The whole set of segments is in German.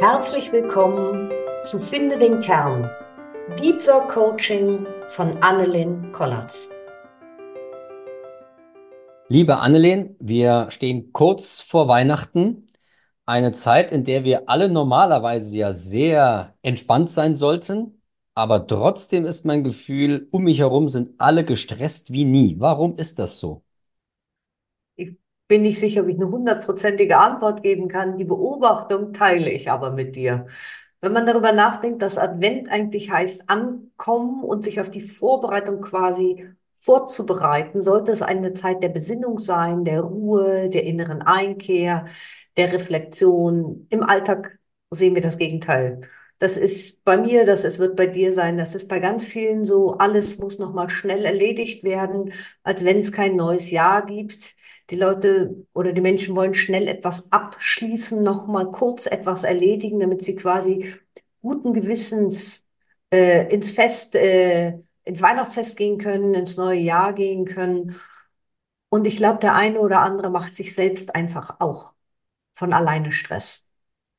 Herzlich willkommen zu Finde den Kern, Deep Work Coaching von Annelien Kollatz. Liebe Annelien, wir stehen kurz vor Weihnachten, eine Zeit, in der wir alle normalerweise ja sehr entspannt sein sollten, aber trotzdem ist mein Gefühl, um mich herum sind alle gestresst wie nie. Warum ist das so? Bin nicht sicher, ob ich eine hundertprozentige Antwort geben kann. Die Beobachtung teile ich aber mit dir. Wenn man darüber nachdenkt, dass Advent eigentlich heißt ankommen und sich auf die Vorbereitung quasi vorzubereiten, sollte es eine Zeit der Besinnung sein, der Ruhe, der inneren Einkehr, der Reflexion. Im Alltag sehen wir das Gegenteil. Das ist bei mir, das ist, wird bei dir sein, das ist bei ganz vielen so, alles muss nochmal schnell erledigt werden, als wenn es kein neues Jahr gibt. Die Leute oder die Menschen wollen schnell etwas abschließen, nochmal kurz etwas erledigen, damit sie quasi guten Gewissens äh, ins Fest, äh, ins Weihnachtsfest gehen können, ins neue Jahr gehen können. Und ich glaube, der eine oder andere macht sich selbst einfach auch von alleine Stress,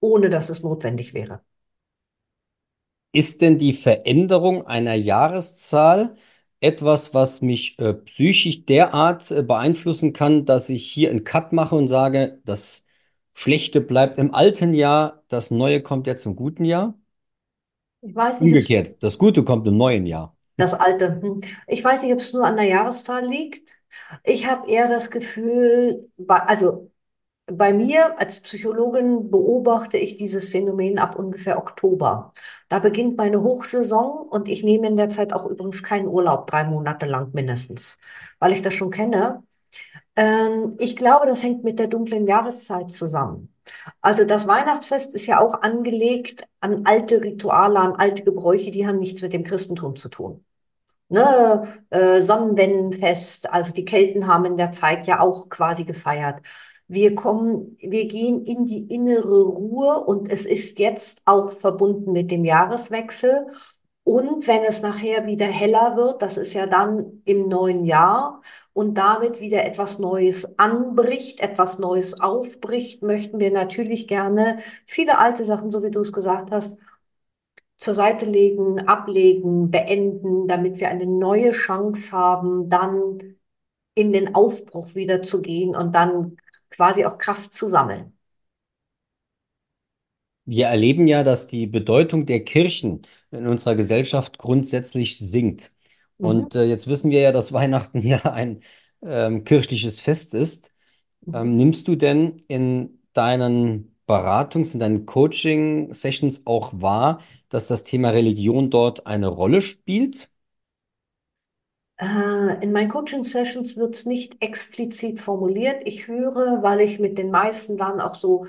ohne dass es notwendig wäre. Ist denn die Veränderung einer Jahreszahl etwas, was mich äh, psychisch derart äh, beeinflussen kann, dass ich hier einen Cut mache und sage, das Schlechte bleibt im alten Jahr, das Neue kommt jetzt im guten Jahr? Ich weiß nicht. Umgekehrt, das Gute kommt im neuen Jahr. Das alte. Hm. Ich weiß nicht, ob es nur an der Jahreszahl liegt. Ich habe eher das Gefühl, also bei mir als Psychologin beobachte ich dieses Phänomen ab ungefähr Oktober. Da beginnt meine Hochsaison und ich nehme in der Zeit auch übrigens keinen Urlaub, drei Monate lang mindestens, weil ich das schon kenne. Ähm, ich glaube, das hängt mit der dunklen Jahreszeit zusammen. Also das Weihnachtsfest ist ja auch angelegt an alte Rituale, an alte Gebräuche, die haben nichts mit dem Christentum zu tun. Ne, äh, Sonnenwendenfest, also die Kelten haben in der Zeit ja auch quasi gefeiert. Wir kommen, wir gehen in die innere Ruhe und es ist jetzt auch verbunden mit dem Jahreswechsel. Und wenn es nachher wieder heller wird, das ist ja dann im neuen Jahr und damit wieder etwas Neues anbricht, etwas Neues aufbricht, möchten wir natürlich gerne viele alte Sachen, so wie du es gesagt hast, zur Seite legen, ablegen, beenden, damit wir eine neue Chance haben, dann in den Aufbruch wieder zu gehen und dann quasi auch Kraft zu sammeln. Wir erleben ja, dass die Bedeutung der Kirchen in unserer Gesellschaft grundsätzlich sinkt. Mhm. Und äh, jetzt wissen wir ja, dass Weihnachten ja ein ähm, kirchliches Fest ist. Mhm. Ähm, nimmst du denn in deinen Beratungs-, in deinen Coaching-Sessions auch wahr, dass das Thema Religion dort eine Rolle spielt? Äh, in meinen Coaching-Sessions wird es nicht explizit formuliert. Ich höre, weil ich mit den meisten dann auch so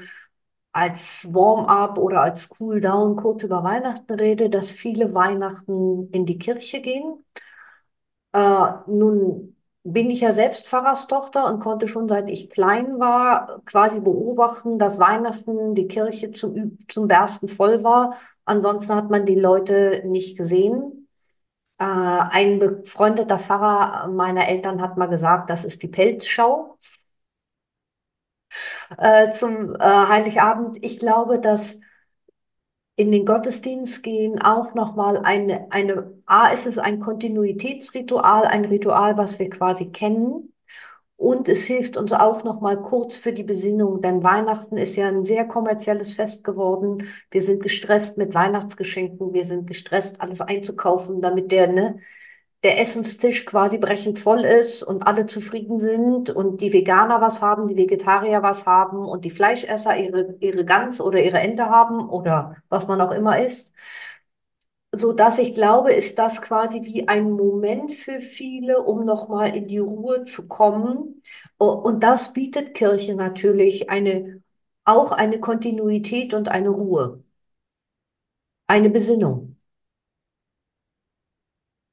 als Warm-up oder als Cool-down kurz über Weihnachten rede, dass viele Weihnachten in die Kirche gehen. Äh, nun bin ich ja selbst Pfarrerstochter und konnte schon seit ich klein war quasi beobachten, dass Weihnachten die Kirche zum, zum Bersten voll war. Ansonsten hat man die Leute nicht gesehen. Äh, ein befreundeter Pfarrer meiner Eltern hat mal gesagt, das ist die Pelzschau äh, zum äh, Heiligabend. Ich glaube, dass in den Gottesdienst gehen auch nochmal eine, eine, A, ist es ein Kontinuitätsritual, ein Ritual, was wir quasi kennen. Und es hilft uns auch noch mal kurz für die Besinnung, denn Weihnachten ist ja ein sehr kommerzielles Fest geworden. Wir sind gestresst mit Weihnachtsgeschenken, wir sind gestresst, alles einzukaufen, damit der, ne, der Essenstisch quasi brechend voll ist und alle zufrieden sind und die Veganer was haben, die Vegetarier was haben und die Fleischesser ihre, ihre Gans oder ihre Ente haben oder was man auch immer isst so dass ich glaube, ist das quasi wie ein Moment für viele, um nochmal in die Ruhe zu kommen. Und das bietet Kirche natürlich eine, auch eine Kontinuität und eine Ruhe. Eine Besinnung.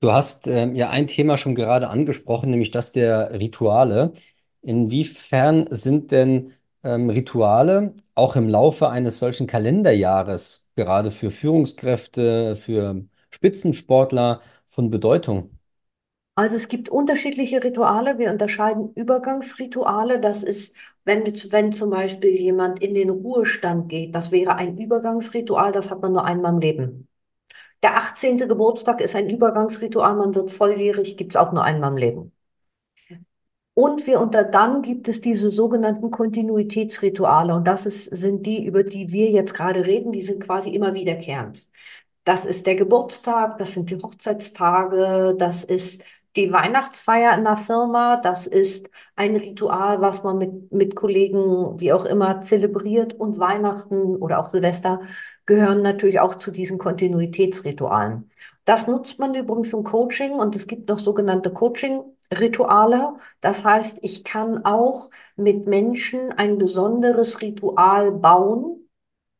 Du hast ähm, ja ein Thema schon gerade angesprochen, nämlich das der Rituale. Inwiefern sind denn ähm, Rituale auch im Laufe eines solchen Kalenderjahres gerade für Führungskräfte, für Spitzensportler von Bedeutung? Also es gibt unterschiedliche Rituale. Wir unterscheiden Übergangsrituale. Das ist, wenn, wenn zum Beispiel jemand in den Ruhestand geht, das wäre ein Übergangsritual, das hat man nur einmal im Leben. Der 18. Geburtstag ist ein Übergangsritual, man wird volljährig, gibt es auch nur einmal im Leben. Und wir unter dann gibt es diese sogenannten Kontinuitätsrituale. Und das ist, sind die, über die wir jetzt gerade reden, die sind quasi immer wiederkehrend. Das ist der Geburtstag, das sind die Hochzeitstage, das ist die Weihnachtsfeier in der Firma, das ist ein Ritual, was man mit, mit Kollegen, wie auch immer, zelebriert. Und Weihnachten oder auch Silvester gehören natürlich auch zu diesen Kontinuitätsritualen. Das nutzt man übrigens im Coaching und es gibt noch sogenannte Coaching-Rituale. Das heißt, ich kann auch mit Menschen ein besonderes Ritual bauen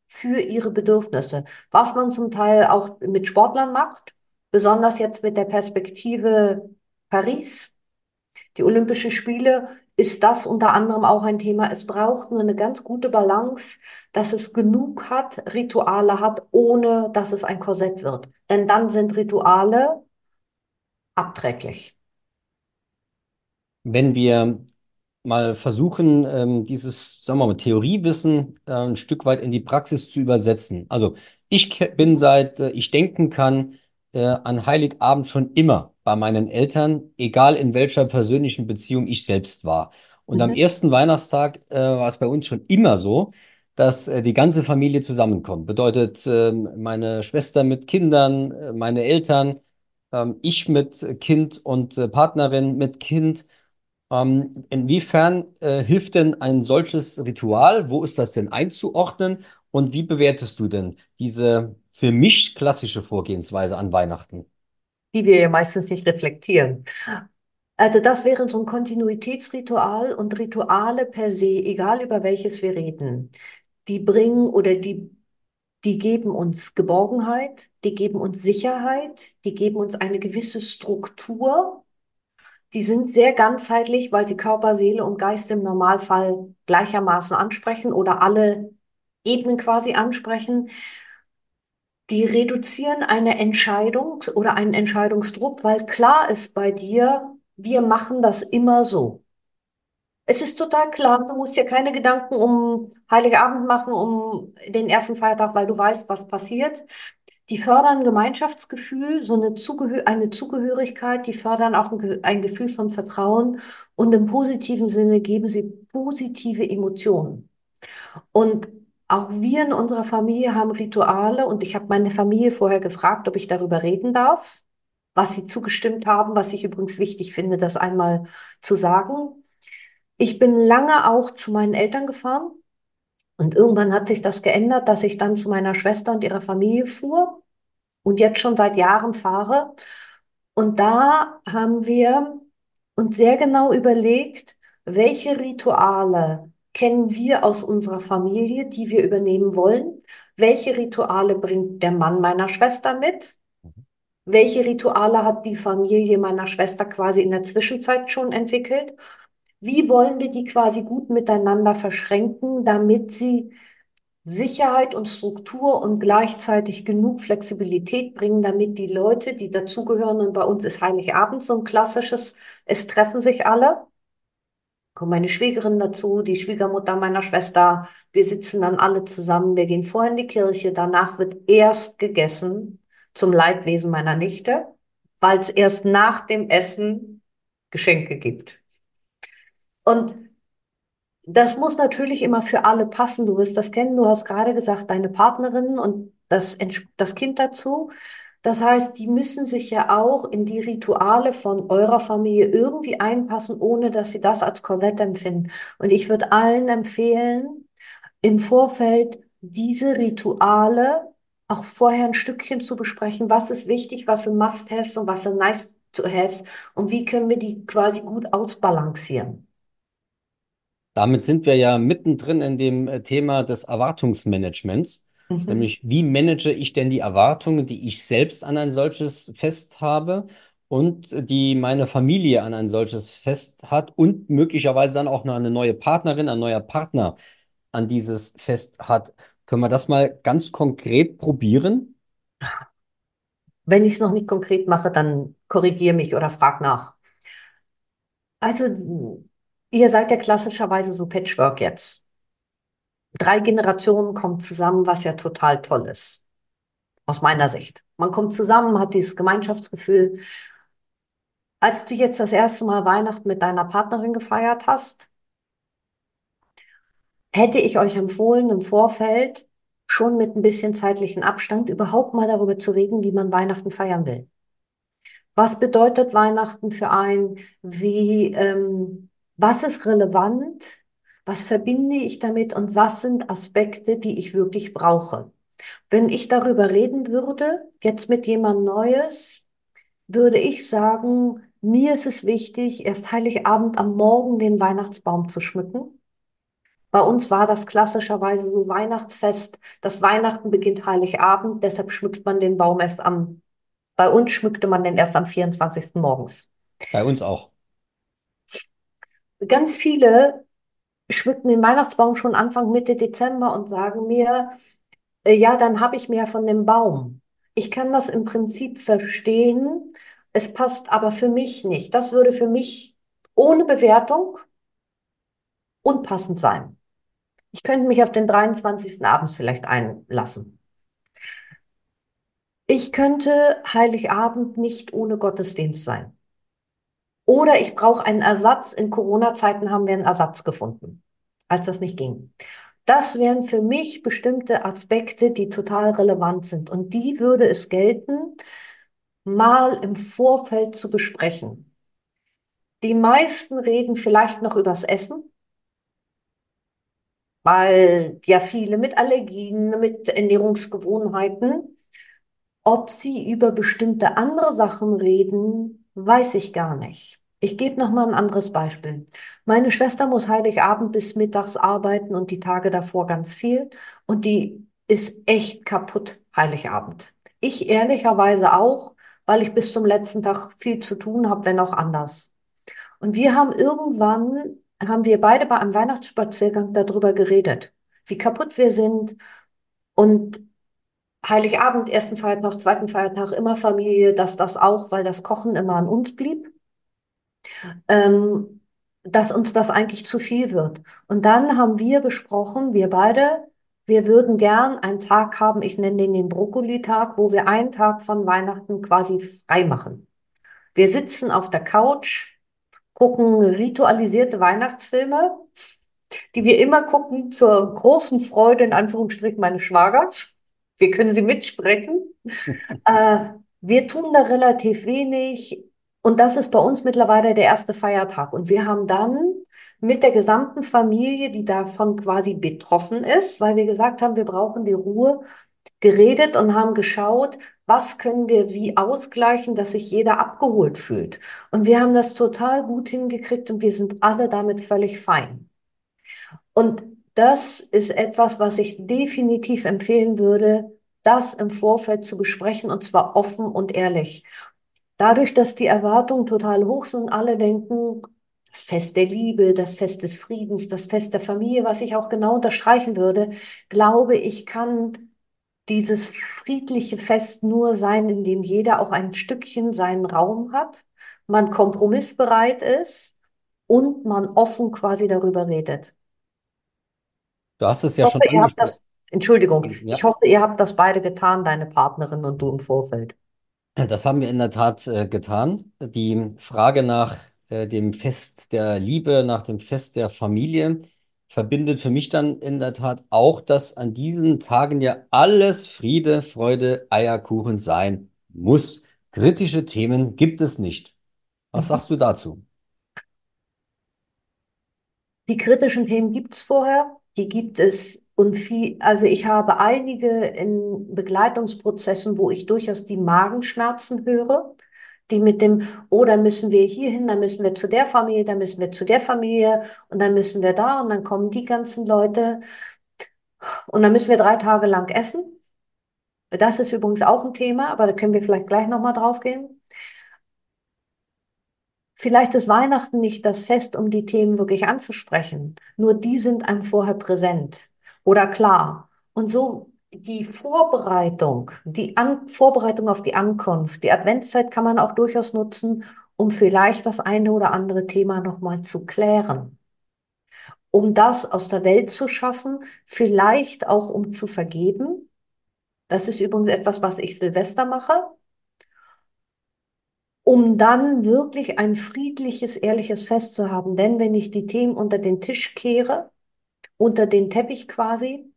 für ihre Bedürfnisse, was man zum Teil auch mit Sportlern macht, besonders jetzt mit der Perspektive Paris, die Olympischen Spiele, ist das unter anderem auch ein Thema. Es braucht nur eine ganz gute Balance, dass es genug hat, Rituale hat, ohne dass es ein Korsett wird. Denn dann sind Rituale abträglich. Wenn wir mal versuchen, ähm, dieses, sagen wir mal, Theoriewissen äh, ein Stück weit in die Praxis zu übersetzen. Also ich bin seit äh, ich denken kann äh, an Heiligabend schon immer bei meinen Eltern, egal in welcher persönlichen Beziehung ich selbst war. Und am Mhm. ersten Weihnachtstag war es bei uns schon immer so, dass die ganze Familie zusammenkommt. Bedeutet, ähm, meine Schwester mit Kindern, meine Eltern, ähm, ich mit Kind und Partnerin mit Kind. Ähm, inwiefern äh, hilft denn ein solches Ritual? Wo ist das denn einzuordnen? Und wie bewertest du denn diese für mich klassische Vorgehensweise an Weihnachten? Die wir ja meistens nicht reflektieren. Also das wäre so ein Kontinuitätsritual und Rituale per se, egal über welches wir reden, die bringen oder die, die geben uns Geborgenheit, die geben uns Sicherheit, die geben uns eine gewisse Struktur. Die sind sehr ganzheitlich, weil sie Körper, Seele und Geist im Normalfall gleichermaßen ansprechen oder alle Ebenen quasi ansprechen. Die reduzieren eine Entscheidung oder einen Entscheidungsdruck, weil klar ist bei dir, wir machen das immer so. Es ist total klar, du musst dir keine Gedanken um Heiligabend machen, um den ersten Feiertag, weil du weißt, was passiert. Die fördern Gemeinschaftsgefühl, so eine, Zugehö eine Zugehörigkeit, die fördern auch ein, Ge ein Gefühl von Vertrauen und im positiven Sinne geben sie positive Emotionen. Und auch wir in unserer Familie haben Rituale und ich habe meine Familie vorher gefragt, ob ich darüber reden darf, was sie zugestimmt haben, was ich übrigens wichtig finde, das einmal zu sagen. Ich bin lange auch zu meinen Eltern gefahren und irgendwann hat sich das geändert, dass ich dann zu meiner Schwester und ihrer Familie fuhr und jetzt schon seit Jahren fahre. Und da haben wir uns sehr genau überlegt, welche Rituale kennen wir aus unserer Familie, die wir übernehmen wollen? Welche Rituale bringt der Mann meiner Schwester mit? Welche Rituale hat die Familie meiner Schwester quasi in der Zwischenzeit schon entwickelt? Wie wollen wir die quasi gut miteinander verschränken, damit sie Sicherheit und Struktur und gleichzeitig genug Flexibilität bringen, damit die Leute, die dazugehören, und bei uns ist Heiligabend so ein klassisches, es treffen sich alle, kommt meine Schwägerin dazu, die Schwiegermutter meiner Schwester, wir sitzen dann alle zusammen, wir gehen vorher in die Kirche, danach wird erst gegessen, zum Leidwesen meiner Nichte, weil es erst nach dem Essen Geschenke gibt. Und das muss natürlich immer für alle passen. Du wirst das kennen. Du hast gerade gesagt, deine Partnerin und das, das Kind dazu. Das heißt, die müssen sich ja auch in die Rituale von eurer Familie irgendwie einpassen, ohne dass sie das als Korsett empfinden. Und ich würde allen empfehlen, im Vorfeld diese Rituale auch vorher ein Stückchen zu besprechen. Was ist wichtig, was sind Must-Haves und was sind Nice-to-Haves und wie können wir die quasi gut ausbalancieren. Damit sind wir ja mittendrin in dem äh, Thema des Erwartungsmanagements, Mhm. nämlich wie manage ich denn die Erwartungen, die ich selbst an ein solches Fest habe und äh, die meine Familie an ein solches Fest hat und möglicherweise dann auch noch eine neue Partnerin, ein neuer Partner an dieses Fest hat. Können wir das mal ganz konkret probieren? Wenn ich es noch nicht konkret mache, dann korrigiere mich oder frag nach. Also, ihr seid ja klassischerweise so Patchwork jetzt. Drei Generationen kommen zusammen, was ja total toll ist. Aus meiner Sicht. Man kommt zusammen, hat dieses Gemeinschaftsgefühl. Als du jetzt das erste Mal Weihnachten mit deiner Partnerin gefeiert hast, hätte ich euch empfohlen, im Vorfeld schon mit ein bisschen zeitlichen Abstand überhaupt mal darüber zu reden, wie man Weihnachten feiern will. Was bedeutet Weihnachten für einen? Wie, ähm, was ist relevant? Was verbinde ich damit? Und was sind Aspekte, die ich wirklich brauche? Wenn ich darüber reden würde, jetzt mit jemand Neues, würde ich sagen, mir ist es wichtig, erst Heiligabend am Morgen den Weihnachtsbaum zu schmücken. Bei uns war das klassischerweise so Weihnachtsfest. Das Weihnachten beginnt Heiligabend, deshalb schmückt man den Baum erst am, bei uns schmückte man den erst am 24. morgens. Bei uns auch. Ganz viele schmücken den Weihnachtsbaum schon Anfang Mitte Dezember und sagen mir, äh, ja, dann habe ich mehr von dem Baum. Ich kann das im Prinzip verstehen. Es passt aber für mich nicht. Das würde für mich ohne Bewertung unpassend sein. Ich könnte mich auf den 23. abends vielleicht einlassen. Ich könnte Heiligabend nicht ohne Gottesdienst sein. Oder ich brauche einen Ersatz. In Corona-Zeiten haben wir einen Ersatz gefunden, als das nicht ging. Das wären für mich bestimmte Aspekte, die total relevant sind. Und die würde es gelten, mal im Vorfeld zu besprechen. Die meisten reden vielleicht noch übers Essen, weil ja viele mit Allergien, mit Ernährungsgewohnheiten, ob sie über bestimmte andere Sachen reden, weiß ich gar nicht. Ich gebe noch mal ein anderes Beispiel. Meine Schwester muss Heiligabend bis mittags arbeiten und die Tage davor ganz viel. Und die ist echt kaputt Heiligabend. Ich ehrlicherweise auch, weil ich bis zum letzten Tag viel zu tun habe, wenn auch anders. Und wir haben irgendwann, haben wir beide bei einem Weihnachtsspaziergang darüber geredet, wie kaputt wir sind. Und Heiligabend, ersten Feiertag, zweiten Feiertag, immer Familie, dass das auch, weil das Kochen immer an uns blieb ähm, dass uns das eigentlich zu viel wird. Und dann haben wir besprochen, wir beide, wir würden gern einen Tag haben, ich nenne den den Brokkoli-Tag, wo wir einen Tag von Weihnachten quasi frei machen. Wir sitzen auf der Couch, gucken ritualisierte Weihnachtsfilme, die wir immer gucken zur großen Freude, in Anführungsstrichen, meines Schwagers. Wir können sie mitsprechen. äh, wir tun da relativ wenig. Und das ist bei uns mittlerweile der erste Feiertag. Und wir haben dann mit der gesamten Familie, die davon quasi betroffen ist, weil wir gesagt haben, wir brauchen die Ruhe, geredet und haben geschaut, was können wir wie ausgleichen, dass sich jeder abgeholt fühlt. Und wir haben das total gut hingekriegt und wir sind alle damit völlig fein. Und das ist etwas, was ich definitiv empfehlen würde, das im Vorfeld zu besprechen und zwar offen und ehrlich. Dadurch, dass die Erwartungen total hoch sind, alle denken, das Fest der Liebe, das Fest des Friedens, das Fest der Familie, was ich auch genau unterstreichen würde, glaube ich, kann dieses friedliche Fest nur sein, in dem jeder auch ein Stückchen seinen Raum hat, man kompromissbereit ist und man offen quasi darüber redet. Du hast es ja schon hoffe, habt angesprochen. das, Entschuldigung, Ja. ich hoffe, ihr habt das beide getan, deine Partnerin und du im Vorfeld. Das haben wir in der Tat äh, getan. Die Frage nach äh, dem Fest der Liebe, nach dem Fest der Familie verbindet für mich dann in der Tat auch, dass an diesen Tagen ja alles Friede, Freude, Eierkuchen sein muss. Kritische Themen gibt es nicht. Was Mhm. sagst du dazu? Die kritischen Themen gibt es vorher, die gibt es und viel, also ich habe einige in Begleitungsprozessen, wo ich durchaus die Magenschmerzen höre, die mit dem, oh, dann müssen wir hier hin, dann müssen wir zu der Familie, dann müssen wir zu der Familie und dann müssen wir da und dann kommen die ganzen Leute und dann müssen wir drei Tage lang essen. Das ist übrigens auch ein Thema, aber da können wir vielleicht gleich nochmal drauf gehen. Vielleicht ist Weihnachten nicht das Fest, um die Themen wirklich anzusprechen. Nur die sind einem vorher präsent oder klar. Und so, die Vorbereitung, die An Vorbereitung auf die Ankunft, die Adventszeit kann man auch durchaus nutzen, um vielleicht das eine oder andere Thema nochmal zu klären. Um das aus der Welt zu schaffen, vielleicht auch um zu vergeben. Das ist übrigens etwas, was ich Silvester mache. Um dann wirklich ein friedliches, ehrliches Fest zu haben. Denn wenn ich die Themen unter den Tisch kehre, unter den Teppich quasi,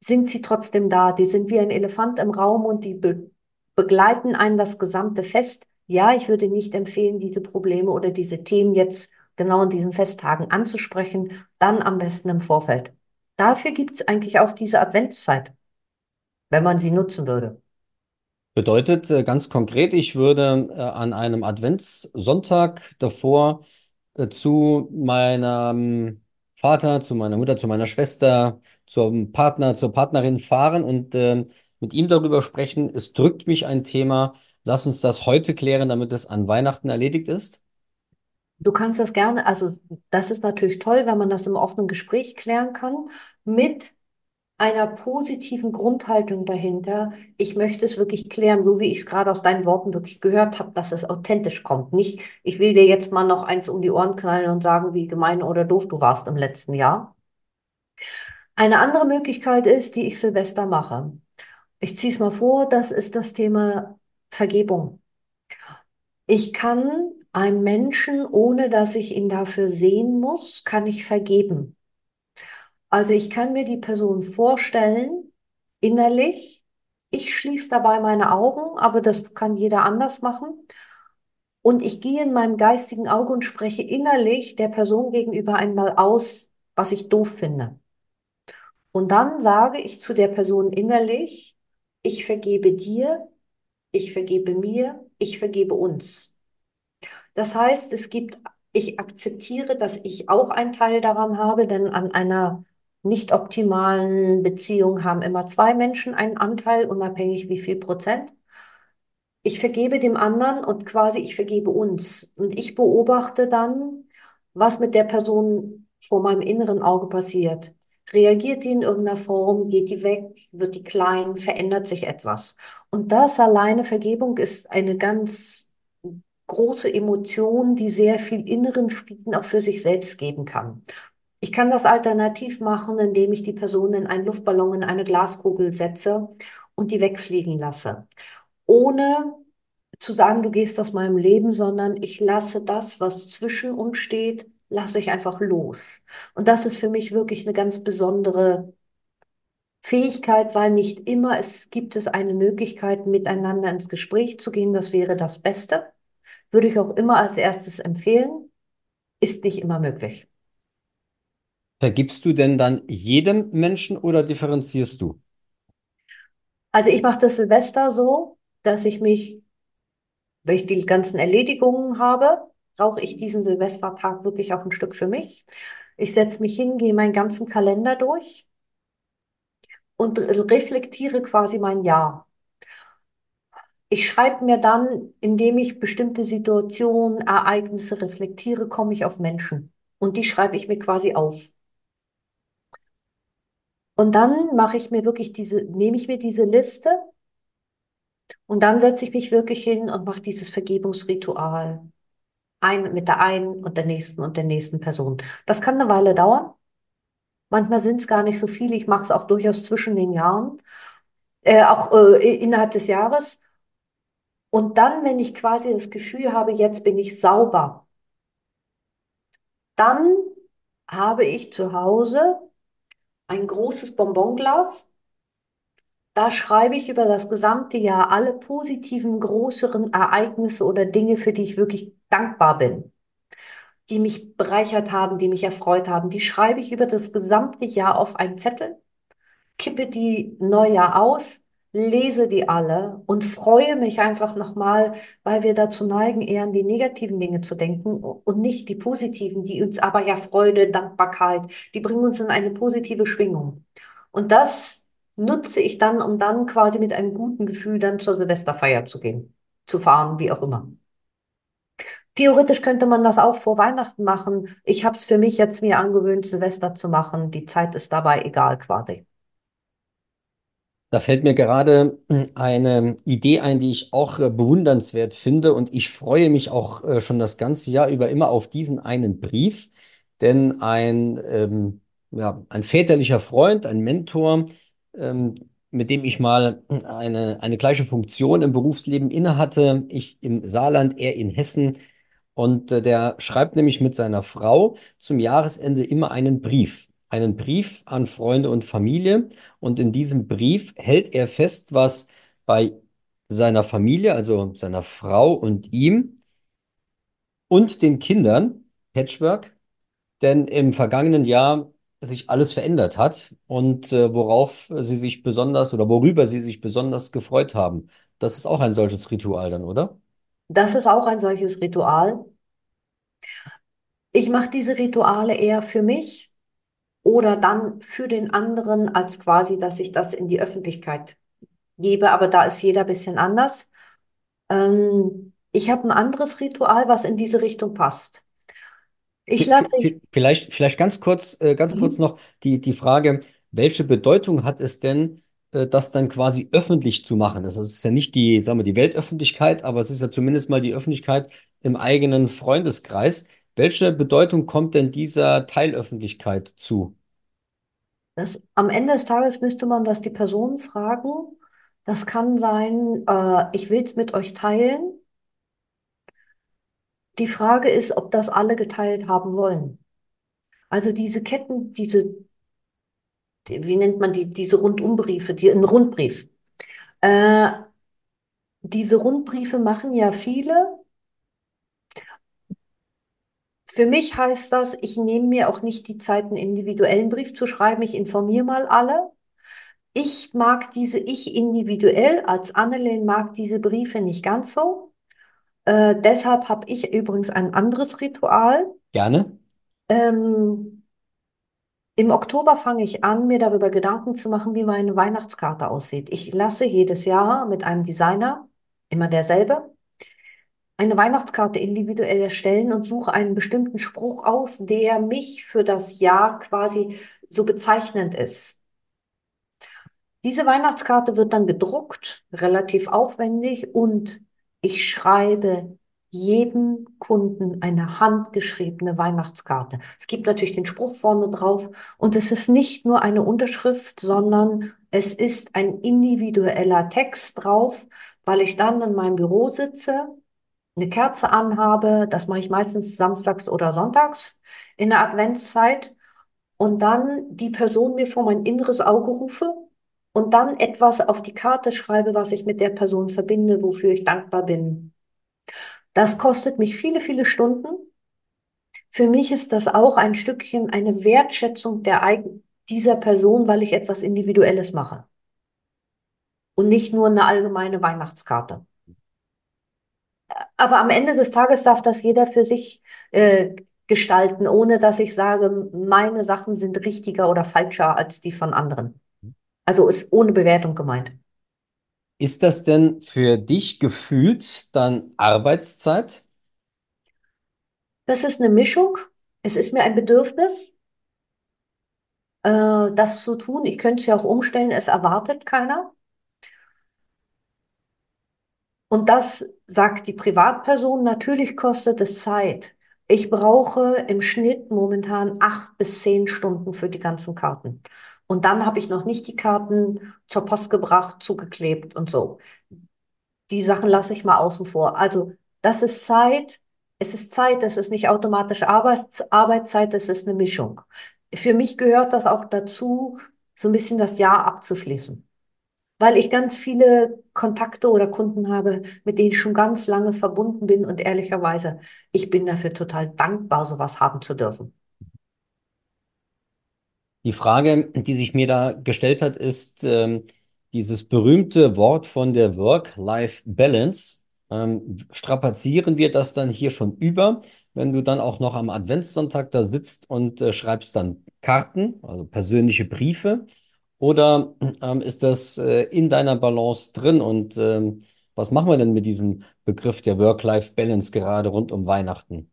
sind sie trotzdem da. Die sind wie ein Elefant im Raum und die be begleiten einen das gesamte Fest. Ja, ich würde nicht empfehlen, diese Probleme oder diese Themen jetzt genau in diesen Festtagen anzusprechen, dann am besten im Vorfeld. Dafür gibt es eigentlich auch diese Adventszeit, wenn man sie nutzen würde. Bedeutet äh, ganz konkret, ich würde äh, an einem Adventssonntag davor äh, zu meinem Vater, zu meiner Mutter, zu meiner Schwester, zum Partner, zur Partnerin fahren und äh, mit ihm darüber sprechen. Es drückt mich ein Thema. Lass uns das heute klären, damit es an Weihnachten erledigt ist. Du kannst das gerne, also das ist natürlich toll, wenn man das im offenen Gespräch klären kann, mit einer positiven Grundhaltung dahinter. Ich möchte es wirklich klären, so wie ich es gerade aus deinen Worten wirklich gehört habe, dass es authentisch kommt. Nicht, ich will dir jetzt mal noch eins um die Ohren knallen und sagen, wie gemein oder doof du warst im letzten Jahr. Eine andere Möglichkeit ist, die ich Silvester mache. Ich ziehe es mal vor, das ist das Thema Vergebung. Ich kann einem Menschen, ohne dass ich ihn dafür sehen muss, kann ich vergeben. Also ich kann mir die Person vorstellen, innerlich. Ich schließe dabei meine Augen, aber das kann jeder anders machen. Und ich gehe in meinem geistigen Auge und spreche innerlich der Person gegenüber einmal aus, was ich doof finde. Und dann sage ich zu der Person innerlich, ich vergebe dir, ich vergebe mir, ich vergebe uns. Das heißt, es gibt, ich akzeptiere, dass ich auch einen Teil daran habe, denn an einer nicht optimalen Beziehung haben immer zwei Menschen einen Anteil, unabhängig wie viel Prozent. Ich vergebe dem anderen und quasi ich vergebe uns. Und ich beobachte dann, was mit der Person vor meinem inneren Auge passiert. Reagiert die in irgendeiner Form? Geht die weg? Wird die klein? Verändert sich etwas? Und das alleine Vergebung ist eine ganz große Emotion, die sehr viel inneren Frieden auch für sich selbst geben kann. Ich kann das alternativ machen, indem ich die Person in einen Luftballon, in eine Glaskugel setze und die wegfliegen lasse. Ohne zu sagen, du gehst aus meinem Leben, sondern ich lasse das, was zwischen uns steht, lasse ich einfach los. Und das ist für mich wirklich eine ganz besondere Fähigkeit, weil nicht immer es gibt es eine Möglichkeit, miteinander ins Gespräch zu gehen. Das wäre das Beste. Würde ich auch immer als erstes empfehlen. Ist nicht immer möglich. Vergibst du denn dann jedem Menschen oder differenzierst du? Also ich mache das Silvester so, dass ich mich, wenn ich die ganzen Erledigungen habe, brauche ich diesen Silvestertag wirklich auch ein Stück für mich. Ich setze mich hin, gehe meinen ganzen Kalender durch und reflektiere quasi mein Jahr. Ich schreibe mir dann, indem ich bestimmte Situationen, Ereignisse reflektiere, komme ich auf Menschen. Und die schreibe ich mir quasi auf. Und dann mache ich mir wirklich diese, nehme ich mir diese Liste und dann setze ich mich wirklich hin und mache dieses Vergebungsritual. Ein, mit der einen und der nächsten und der nächsten Person. Das kann eine Weile dauern. Manchmal sind es gar nicht so viele. Ich mache es auch durchaus zwischen den Jahren, äh, auch äh, innerhalb des Jahres. Und dann, wenn ich quasi das Gefühl habe, jetzt bin ich sauber, dann habe ich zu Hause ein großes Bonbonglas. Da schreibe ich über das gesamte Jahr alle positiven, größeren Ereignisse oder Dinge, für die ich wirklich dankbar bin, die mich bereichert haben, die mich erfreut haben. Die schreibe ich über das gesamte Jahr auf einen Zettel, kippe die Neujahr aus, lese die alle und freue mich einfach nochmal, weil wir dazu neigen, eher an die negativen Dinge zu denken und nicht die positiven, die uns aber ja Freude, Dankbarkeit, die bringen uns in eine positive Schwingung. Und das nutze ich dann, um dann quasi mit einem guten Gefühl dann zur Silvesterfeier zu gehen, zu fahren, wie auch immer. Theoretisch könnte man das auch vor Weihnachten machen. Ich habe es für mich jetzt mir angewöhnt, Silvester zu machen. Die Zeit ist dabei egal quasi. Da fällt mir gerade eine Idee ein, die ich auch äh, bewundernswert finde. Und ich freue mich auch äh, schon das ganze Jahr über immer auf diesen einen Brief, denn ein, ähm, ja, ein väterlicher Freund, ein Mentor, ähm, mit dem ich mal eine, eine gleiche Funktion im Berufsleben innehatte, ich im Saarland, er in Hessen, und äh, der schreibt nämlich mit seiner Frau zum Jahresende immer einen Brief. Einen Brief an Freunde und Familie. Und in diesem Brief hält er fest, was bei seiner Familie, also seiner Frau und ihm und den Kindern, Patchwork, denn im vergangenen Jahr sich alles verändert hat und äh, worauf sie sich besonders oder worüber sie sich besonders gefreut haben. Das ist auch ein solches Ritual dann, oder? Das ist auch ein solches Ritual. Ich mache diese Rituale eher für mich oder dann für den anderen, als quasi, dass ich das in die Öffentlichkeit gebe. Aber da ist jeder ein bisschen anders. Ähm, ich habe ein anderes Ritual, was in diese Richtung passt. Ich lasse, Vielleicht, vielleicht ganz kurz, äh, ganz kurz Mhm. noch die, die Frage, welche Bedeutung hat es denn, äh, das dann quasi öffentlich zu machen? Also es ist ja nicht die, sagen wir, die Weltöffentlichkeit, aber es ist ja zumindest mal die Öffentlichkeit im eigenen Freundeskreis. Welche Bedeutung kommt denn dieser Teilöffentlichkeit zu? Das, am Ende des Tages müsste man das die Person fragen. Das kann sein, äh, ich will es mit euch teilen. Die Frage ist, ob das alle geteilt haben wollen. Also diese Ketten, diese, die, wie nennt man die, diese Rundumbriefe, die, ein Rundbrief. Äh, diese Rundbriefe machen ja viele. Für mich heißt das, ich nehme mir auch nicht die Zeit, einen individuellen Brief zu schreiben. Ich informiere mal alle. Ich mag diese, ich individuell als Annelien mag diese Briefe nicht ganz so. Äh, deshalb habe ich übrigens ein anderes Ritual. Gerne. Ähm, Im Oktober fange ich an, mir darüber Gedanken zu machen, wie meine Weihnachtskarte aussieht. Ich lasse jedes Jahr mit einem Designer, immer derselbe, eine Weihnachtskarte individuell erstellen und suche einen bestimmten Spruch aus, der mich für das Jahr quasi so bezeichnend ist. Diese Weihnachtskarte wird dann gedruckt, relativ aufwendig, und ich schreibe jedem Kunden eine handgeschriebene Weihnachtskarte. Es gibt natürlich den Spruch vorne drauf und es ist nicht nur eine Unterschrift, sondern es ist ein individueller Text drauf, weil ich dann in meinem Büro sitze, eine Kerze anhabe, das mache ich meistens samstags oder sonntags in der Adventszeit und dann die Person mir vor mein inneres Auge rufe und dann etwas auf die Karte schreibe, was ich mit der Person verbinde, wofür ich dankbar bin. Das kostet mich viele, viele Stunden. Für mich ist das auch ein Stückchen eine Wertschätzung der eigen dieser Person, weil ich etwas Individuelles mache und nicht nur eine allgemeine Weihnachtskarte. Aber am Ende des Tages darf das jeder für sich äh, gestalten, ohne dass ich sage, meine Sachen sind richtiger oder falscher als die von anderen. Also ist ohne Bewertung gemeint. Ist das denn für dich gefühlt dann Arbeitszeit? Das ist eine Mischung. Es ist mir ein Bedürfnis, äh, das zu tun. Ich könnte es ja auch umstellen, es erwartet keiner. Und das sagt die Privatperson, natürlich kostet es Zeit. Ich brauche im Schnitt momentan acht bis zehn Stunden für die ganzen Karten. Und dann habe ich noch nicht die Karten zur Post gebracht, zugeklebt und so. Die Sachen lasse ich mal außen vor. Also das ist Zeit. Es ist Zeit, das ist nicht automatisch Arbeits Arbeitszeit, das ist eine Mischung. Für mich gehört das auch dazu, so ein bisschen das Jahr abzuschließen weil ich ganz viele Kontakte oder Kunden habe, mit denen ich schon ganz lange verbunden bin und ehrlicherweise, ich bin dafür total dankbar, sowas haben zu dürfen. Die Frage, die sich mir da gestellt hat, ist ähm, dieses berühmte Wort von der Work-Life-Balance. Ähm, strapazieren wir das dann hier schon über, wenn du dann auch noch am Adventssonntag da sitzt und äh, schreibst dann Karten, also persönliche Briefe? Oder ähm, ist das äh, in deiner Balance drin? Und ähm, was machen wir denn mit diesem Begriff der Work-Life-Balance gerade rund um Weihnachten?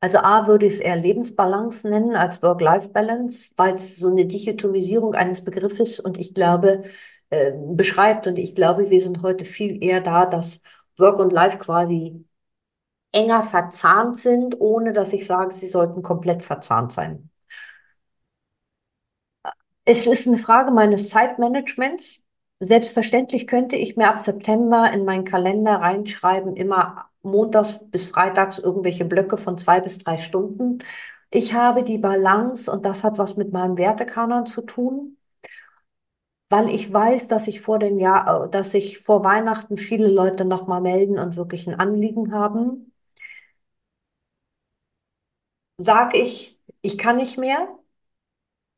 Also A würde ich es eher Lebensbalance nennen als Work-Life-Balance, weil es so eine Dichotomisierung eines Begriffes und ich glaube, äh, beschreibt. Und ich glaube, wir sind heute viel eher da, dass Work und Life quasi enger verzahnt sind, ohne dass ich sage, sie sollten komplett verzahnt sein. Es ist eine Frage meines Zeitmanagements. Selbstverständlich könnte ich mir ab September in meinen Kalender reinschreiben, immer montags bis freitags irgendwelche Blöcke von zwei bis drei Stunden. Ich habe die Balance und das hat was mit meinem Wertekanon zu tun, weil ich weiß, dass ich vor den Jahr, dass sich vor Weihnachten viele Leute nochmal melden und wirklich ein Anliegen haben. Sage ich, ich kann nicht mehr,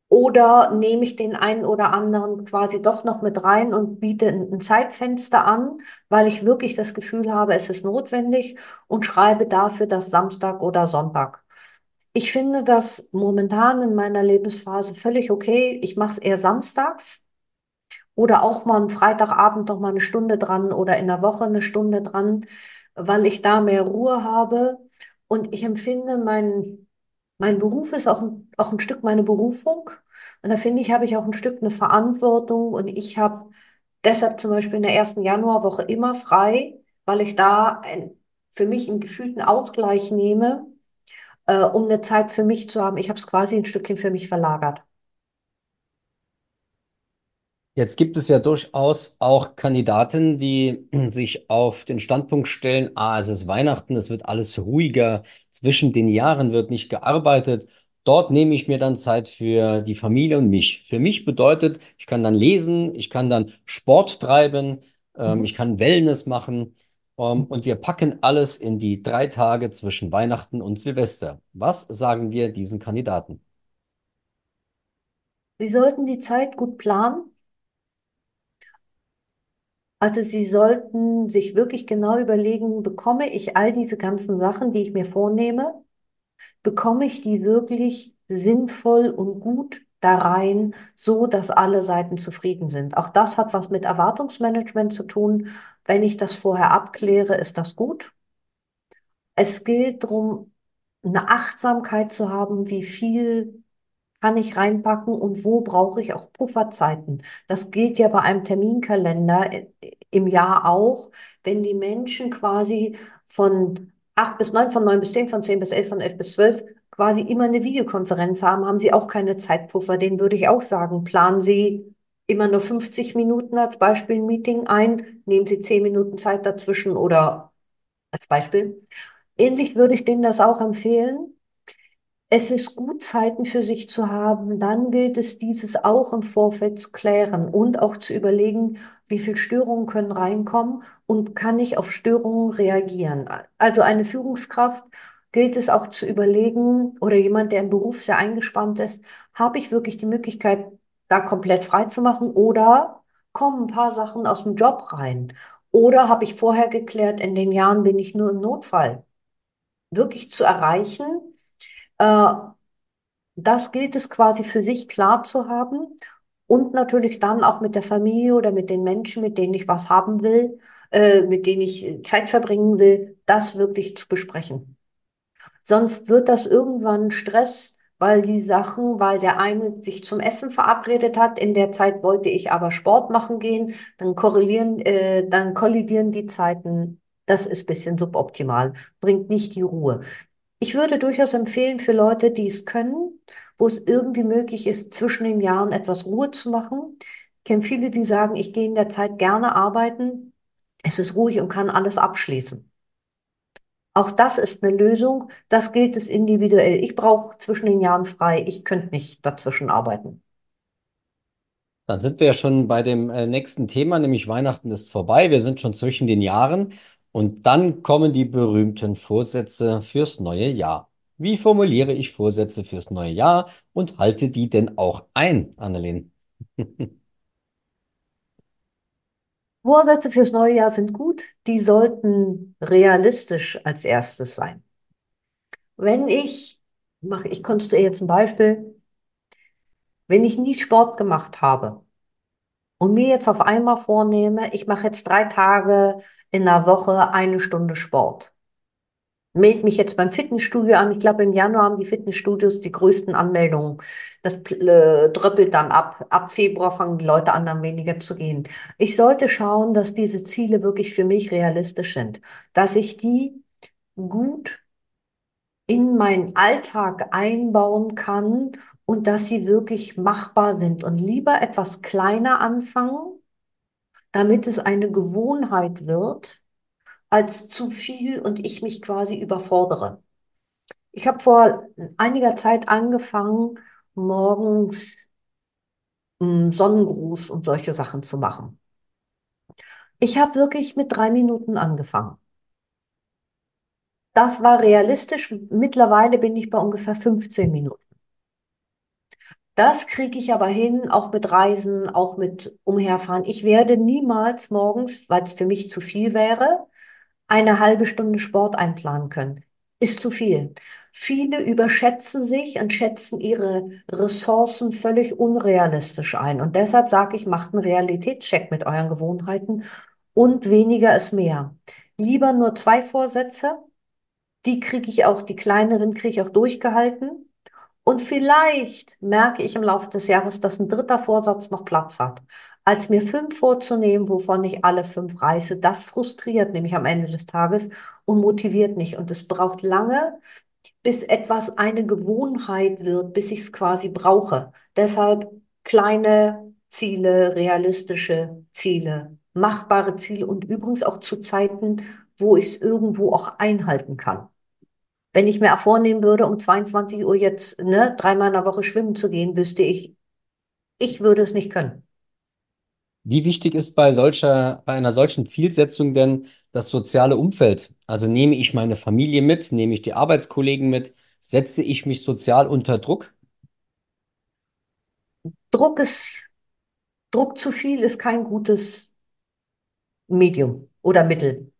oder nehme ich den einen oder anderen quasi doch noch mit rein und biete ein Zeitfenster an, weil ich wirklich das Gefühl habe, es ist notwendig und schreibe dafür das Samstag oder Sonntag. Ich finde das momentan in meiner Lebensphase völlig okay. Ich mache es eher samstags oder auch mal am Freitagabend noch mal eine Stunde dran oder in der Woche eine Stunde dran, weil ich da mehr Ruhe habe. Und ich empfinde, mein, mein Beruf ist auch ein, auch ein Stück meine Berufung. Und da finde ich, habe ich auch ein Stück eine Verantwortung. Und ich habe deshalb zum Beispiel in der ersten Januarwoche immer frei, weil ich da ein, für mich einen gefühlten Ausgleich nehme, äh, um eine Zeit für mich zu haben. Ich habe es quasi ein Stückchen für mich verlagert. Jetzt gibt es ja durchaus auch Kandidaten, die sich auf den Standpunkt stellen, ah, es ist Weihnachten, es wird alles ruhiger, zwischen den Jahren wird nicht gearbeitet. Dort nehme ich mir dann Zeit für die Familie und mich. Für mich bedeutet, ich kann dann lesen, ich kann dann Sport treiben, ähm, Mhm. ich kann Wellness machen, ähm, und wir packen alles in die drei Tage zwischen Weihnachten und Silvester. Was sagen wir diesen Kandidaten? Sie sollten die Zeit gut planen. Also Sie sollten sich wirklich genau überlegen, bekomme ich all diese ganzen Sachen, die ich mir vornehme, bekomme ich die wirklich sinnvoll und gut da rein, so dass alle Seiten zufrieden sind. Auch das hat was mit Erwartungsmanagement zu tun. Wenn ich das vorher abkläre, ist das gut. Es gilt darum, eine Achtsamkeit zu haben, wie viel kann ich reinpacken und wo brauche ich auch Pufferzeiten. Das gilt ja bei einem Terminkalender äh, im Jahr auch, wenn die Menschen quasi von acht bis neun, von neun bis zehn, von zehn bis elf, von elf bis zwölf quasi immer eine Videokonferenz haben, haben sie auch keine Zeitpuffer. Den würde ich auch sagen, planen Sie immer nur 50 Minuten als Beispiel ein Meeting ein, nehmen Sie 10 Minuten Zeit dazwischen oder als Beispiel. Ähnlich würde ich denen das auch empfehlen. Es ist gut, Zeiten für sich zu haben. Dann gilt es, dieses auch im Vorfeld zu klären und auch zu überlegen, wie viel Störungen können reinkommen und kann ich auf Störungen reagieren. Also eine Führungskraft gilt es auch zu überlegen oder jemand, der im Beruf sehr eingespannt ist, habe ich wirklich die Möglichkeit, da komplett frei zu machen oder kommen ein paar Sachen aus dem Job rein? Oder habe ich vorher geklärt, in den Jahren bin ich nur im Notfall? Wirklich zu erreichen, äh, das gilt es quasi für sich klar zu haben und natürlich dann auch mit der Familie oder mit den Menschen, mit denen ich was haben will, äh, mit denen ich äh, Zeit verbringen will, das wirklich zu besprechen. Sonst wird das irgendwann Stress, weil die Sachen, weil der eine sich zum Essen verabredet hat, in der Zeit wollte ich aber Sport machen gehen, dann korrelieren, äh, dann kollidieren die Zeiten. Das ist bisschen suboptimal, bringt nicht die Ruhe. Ich würde durchaus empfehlen für Leute, die es können, wo es irgendwie möglich ist, zwischen den Jahren etwas Ruhe zu machen. Ich kenne viele, die sagen, ich gehe in der Zeit gerne arbeiten. Es ist ruhig und kann alles abschließen. Auch das ist eine Lösung. Das gilt es individuell. Ich brauche zwischen den Jahren frei. Ich könnte nicht dazwischen arbeiten. Dann sind wir ja schon bei dem äh, nächsten Thema, nämlich Weihnachten ist vorbei. Wir sind schon zwischen den Jahren und dann kommen die berühmten Vorsätze fürs neue Jahr. Wie formuliere ich Vorsätze fürs neue Jahr und halte die denn auch ein, Annelien? Vorsätze fürs neue Jahr sind gut. Die sollten realistisch als erstes sein. Wenn ich, mache ich konstruiere jetzt ein Beispiel, wenn ich nie Sport gemacht habe, und mir jetzt auf einmal vornehme, ich mache jetzt drei Tage in der Woche eine Stunde Sport. melde mich jetzt beim Fitnessstudio an. Ich glaube, im Januar haben die Fitnessstudios die größten Anmeldungen. Das äh, dröppelt dann ab. Ab Februar fangen die Leute an, dann weniger zu gehen. Ich sollte schauen, dass diese Ziele wirklich für mich realistisch sind, dass ich die gut in meinen Alltag einbauen kann und dass sie wirklich machbar sind und lieber etwas kleiner anfangen, damit es eine Gewohnheit wird, als zu viel und ich mich quasi überfordere. Ich habe vor einiger Zeit angefangen, morgens mm, Sonnengruß und solche Sachen zu machen. Ich habe wirklich mit drei Minuten angefangen. Das war realistisch. Mittlerweile bin ich bei ungefähr 15 Minuten. Das kriege ich aber hin, auch mit Reisen, auch mit Umherfahren. Ich werde niemals morgens, weil es für mich zu viel wäre, eine halbe Stunde Sport einplanen können. Ist zu viel. Viele überschätzen sich und schätzen ihre Ressourcen völlig unrealistisch ein. Und deshalb sage ich, macht einen Realitätscheck mit euren Gewohnheiten und weniger ist mehr. Lieber nur zwei Vorsätze, die kriege ich auch, die kleineren kriege ich auch durchgehalten. Und vielleicht merke ich im Laufe des Jahres, dass ein dritter Vorsatz noch Platz hat. Als mir fünf vorzunehmen, wovon ich alle fünf reiße, das frustriert nämlich am Ende des Tages und motiviert nicht. Und es braucht lange, bis etwas eine Gewohnheit wird, bis ich es quasi brauche. Deshalb kleine Ziele, realistische Ziele, machbare Ziele und übrigens auch zu Zeiten, wo ich es irgendwo auch einhalten kann. Wenn ich mir vornehmen würde, um 22 Uhr jetzt ne, dreimal in der Woche schwimmen zu gehen, wüsste ich, ich würde es nicht können. Wie wichtig ist bei solcher, bei einer solchen Zielsetzung denn das soziale Umfeld? Also nehme ich meine Familie mit, nehme ich die Arbeitskollegen mit, setze ich mich sozial unter Druck? Druck ist, Druck zu viel ist kein gutes Medium oder Mittel.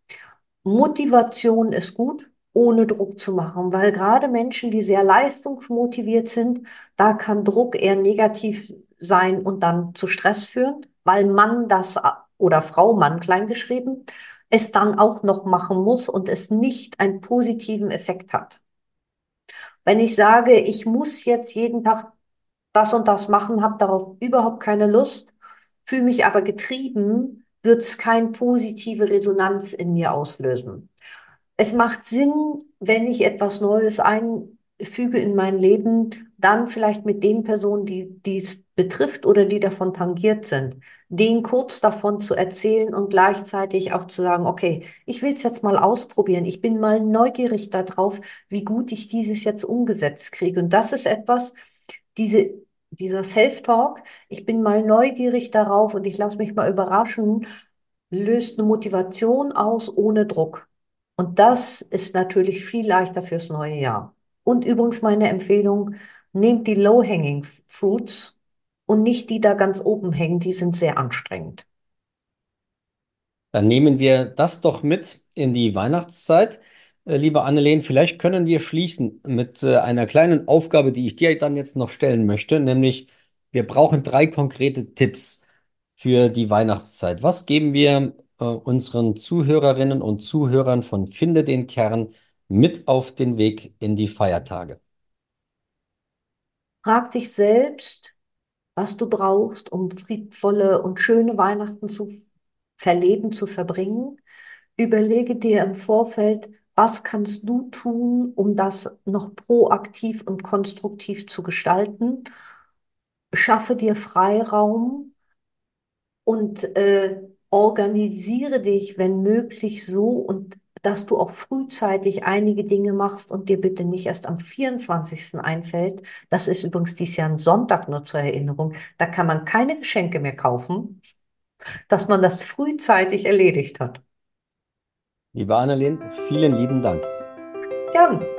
Motivation ist gut, ohne Druck zu machen, weil gerade Menschen, die sehr leistungsmotiviert sind, da kann Druck eher negativ sein und dann zu Stress führen, weil man das oder Frau, Mann kleingeschrieben, es dann auch noch machen muss und es nicht einen positiven Effekt hat. Wenn ich sage, ich muss jetzt jeden Tag das und das machen, habe darauf überhaupt keine Lust, fühle mich aber getrieben, wird es keine positive Resonanz in mir auslösen. Es macht Sinn, wenn ich etwas Neues einfüge in mein Leben, dann vielleicht mit den Personen, die es betrifft oder die davon tangiert sind, denen kurz davon zu erzählen und gleichzeitig auch zu sagen, okay, ich will es jetzt mal ausprobieren. Ich bin mal neugierig darauf, wie gut ich dieses jetzt umgesetzt kriege. Und das ist etwas, diese, dieser Self-Talk, ich bin mal neugierig darauf und ich lasse mich mal überraschen, löst eine Motivation aus ohne Druck. Und das ist natürlich viel leichter fürs neue Jahr. Und übrigens meine Empfehlung, nehmt die Low-Hanging Fruits und nicht die da ganz oben hängen, die sind sehr anstrengend. Dann nehmen wir das doch mit in die Weihnachtszeit. Äh, liebe Annelien, vielleicht können wir schließen mit äh, einer kleinen Aufgabe, die ich dir dann jetzt noch stellen möchte, nämlich wir brauchen drei konkrete Tipps für die Weihnachtszeit. Was geben wir äh, unseren Zuhörerinnen und Zuhörern von Finde den Kern mit auf den Weg in die Feiertage? Frag dich selbst, was du brauchst, um friedvolle und schöne Weihnachten zu verleben, zu verbringen. Überlege dir im Vorfeld, was kannst du tun, um das noch proaktiv und konstruktiv zu gestalten. Schaffe dir Freiraum und äh, organisiere dich, wenn möglich, so und dass du auch frühzeitig einige Dinge machst und dir bitte nicht erst am 24. einfällt. Das ist übrigens dieses Jahr ein Sonntag nur zur Erinnerung. Da kann man keine Geschenke mehr kaufen, dass man das frühzeitig erledigt hat. Liebe Annelien, vielen lieben Dank. Gern.